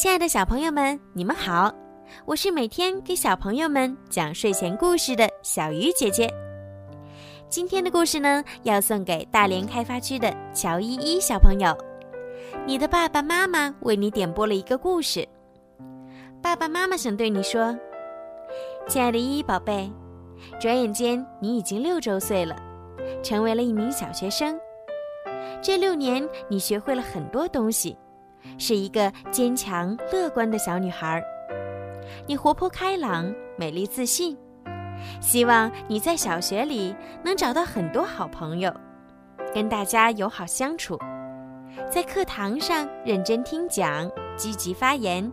亲爱的小朋友们，你们好！我是每天给小朋友们讲睡前故事的小鱼姐姐。今天的故事呢，要送给大连开发区的乔依依小朋友。你的爸爸妈妈为你点播了一个故事。爸爸妈妈想对你说：“亲爱的依依宝贝，转眼间你已经六周岁了，成为了一名小学生。这六年，你学会了很多东西。”是一个坚强乐观的小女孩，你活泼开朗、美丽自信。希望你在小学里能找到很多好朋友，跟大家友好相处，在课堂上认真听讲、积极发言、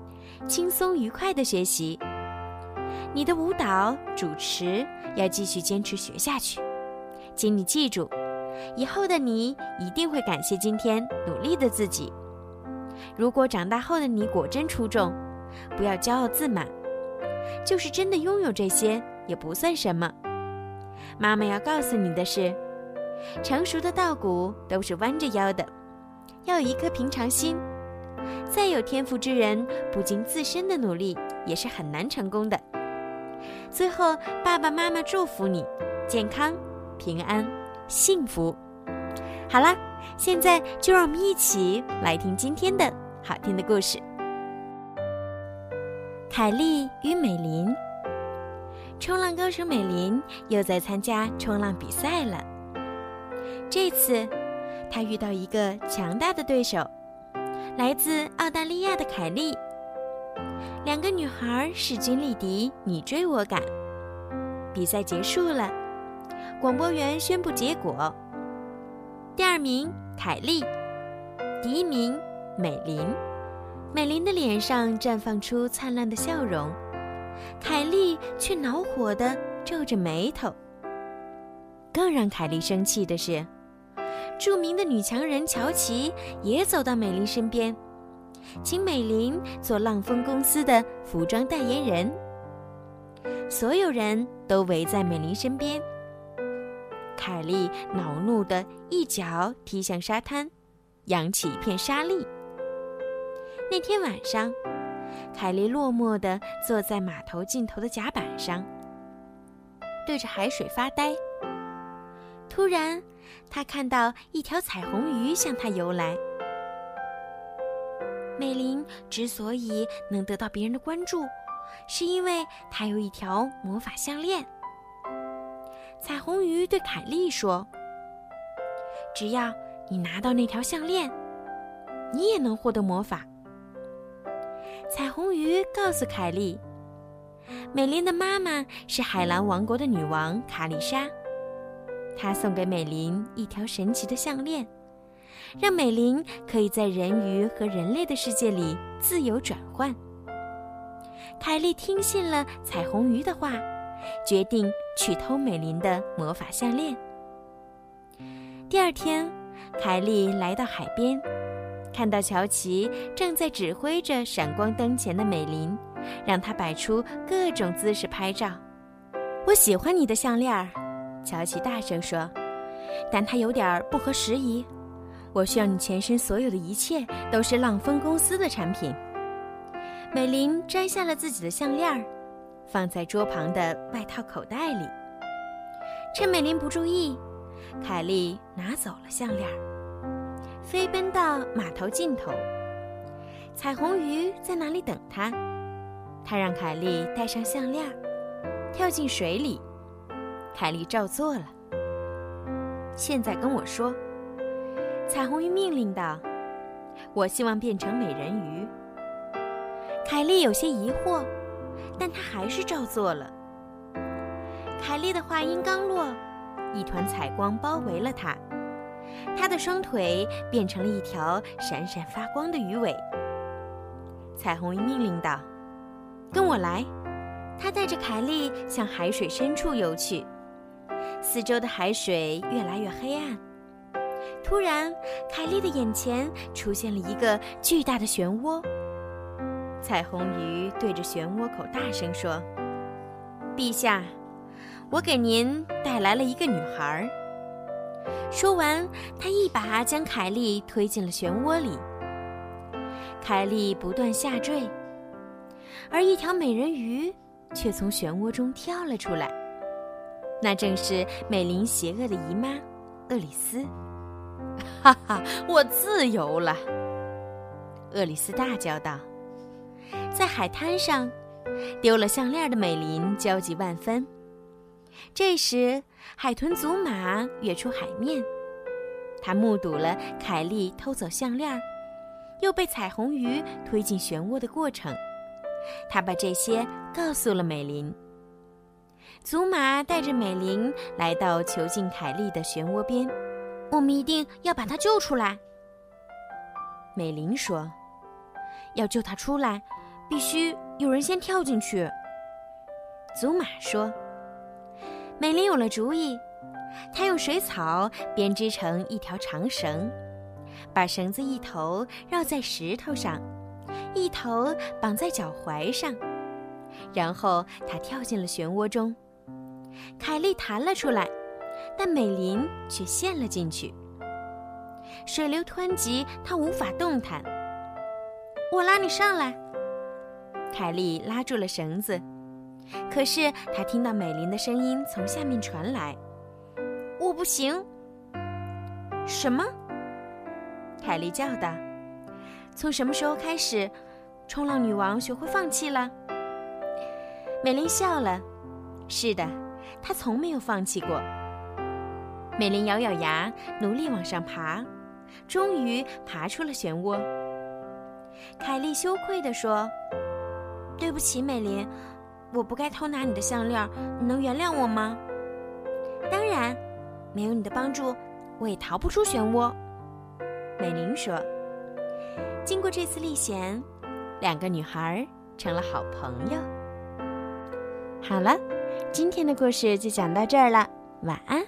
轻松愉快的学习。你的舞蹈、主持要继续坚持学下去。请你记住，以后的你一定会感谢今天努力的自己。如果长大后的你果真出众，不要骄傲自满，就是真的拥有这些也不算什么。妈妈要告诉你的是，成熟的稻谷都是弯着腰的，要有一颗平常心。再有天赋之人，不经自身的努力也是很难成功的。最后，爸爸妈妈祝福你健康、平安、幸福。好啦。现在就让我们一起来听今天的好听的故事。凯莉与美琳，冲浪高手美琳又在参加冲浪比赛了。这次，她遇到一个强大的对手，来自澳大利亚的凯莉。两个女孩势均力敌，你追我赶。比赛结束了，广播员宣布结果。第二名凯莉，第一名美琳。美琳的脸上绽放出灿烂的笑容，凯莉却恼火地皱着眉头。更让凯莉生气的是，著名的女强人乔琪也走到美琳身边，请美琳做浪峰公司的服装代言人。所有人都围在美琳身边。凯莉恼怒地一脚踢向沙滩，扬起一片沙粒。那天晚上，凯莉落寞地坐在码头尽头的甲板上，对着海水发呆。突然，她看到一条彩虹鱼向她游来。美玲之所以能得到别人的关注，是因为她有一条魔法项链。彩虹鱼对凯莉说：“只要你拿到那条项链，你也能获得魔法。”彩虹鱼告诉凯莉：“美琳的妈妈是海蓝王国的女王卡丽莎，她送给美琳一条神奇的项链，让美琳可以在人鱼和人类的世界里自由转换。”凯莉听信了彩虹鱼的话。决定去偷美琳的魔法项链。第二天，凯莉来到海边，看到乔奇正在指挥着闪光灯前的美琳，让她摆出各种姿势拍照。我喜欢你的项链，乔奇大声说，但它有点不合时宜。我需要你全身所有的一切都是浪峰公司的产品。美琳摘下了自己的项链。放在桌旁的外套口袋里。趁美琳不注意，凯莉拿走了项链，飞奔到码头尽头。彩虹鱼在那里等她，他让凯莉戴上项链，跳进水里。凯莉照做了。现在跟我说，彩虹鱼命令道：“我希望变成美人鱼。”凯莉有些疑惑。但他还是照做了。凯莉的话音刚落，一团彩光包围了他，他的双腿变成了一条闪闪发光的鱼尾。彩虹鱼命令道：“跟我来！”他带着凯莉向海水深处游去，四周的海水越来越黑暗。突然，凯莉的眼前出现了一个巨大的漩涡。彩虹鱼对着漩涡口大声说：“陛下，我给您带来了一个女孩。”说完，他一把将凯莉推进了漩涡里。凯莉不断下坠，而一条美人鱼却从漩涡中跳了出来。那正是美琳邪恶的姨妈厄里斯。哈哈，我自由了！厄里斯大叫道。在海滩上，丢了项链的美琳焦急万分。这时，海豚祖玛跃出海面，他目睹了凯莉偷走项链，又被彩虹鱼推进漩涡的过程。他把这些告诉了美琳。祖玛带着美琳来到囚禁凯莉的漩涡边，我们一定要把她救出来。美琳说：“要救他出来，必须有人先跳进去。”祖玛说。美林有了主意，她用水草编织成一条长绳，把绳子一头绕在石头上，一头绑在脚踝上，然后她跳进了漩涡中。凯莉弹了出来，但美林却陷了进去。水流湍急，她无法动弹。我拉你上来。凯莉拉住了绳子。可是她听到美琳的声音从下面传来：“我不行。”什么？凯莉叫道：“从什么时候开始，冲浪女王学会放弃了？”美琳笑了：“是的，她从没有放弃过。”美琳咬咬牙，努力往上爬，终于爬出了漩涡。凯莉羞愧地说：“对不起，美琳。”我不该偷拿你的项链，你能原谅我吗？当然，没有你的帮助，我也逃不出漩涡。美玲说：“经过这次历险，两个女孩成了好朋友。”好了，今天的故事就讲到这儿了，晚安。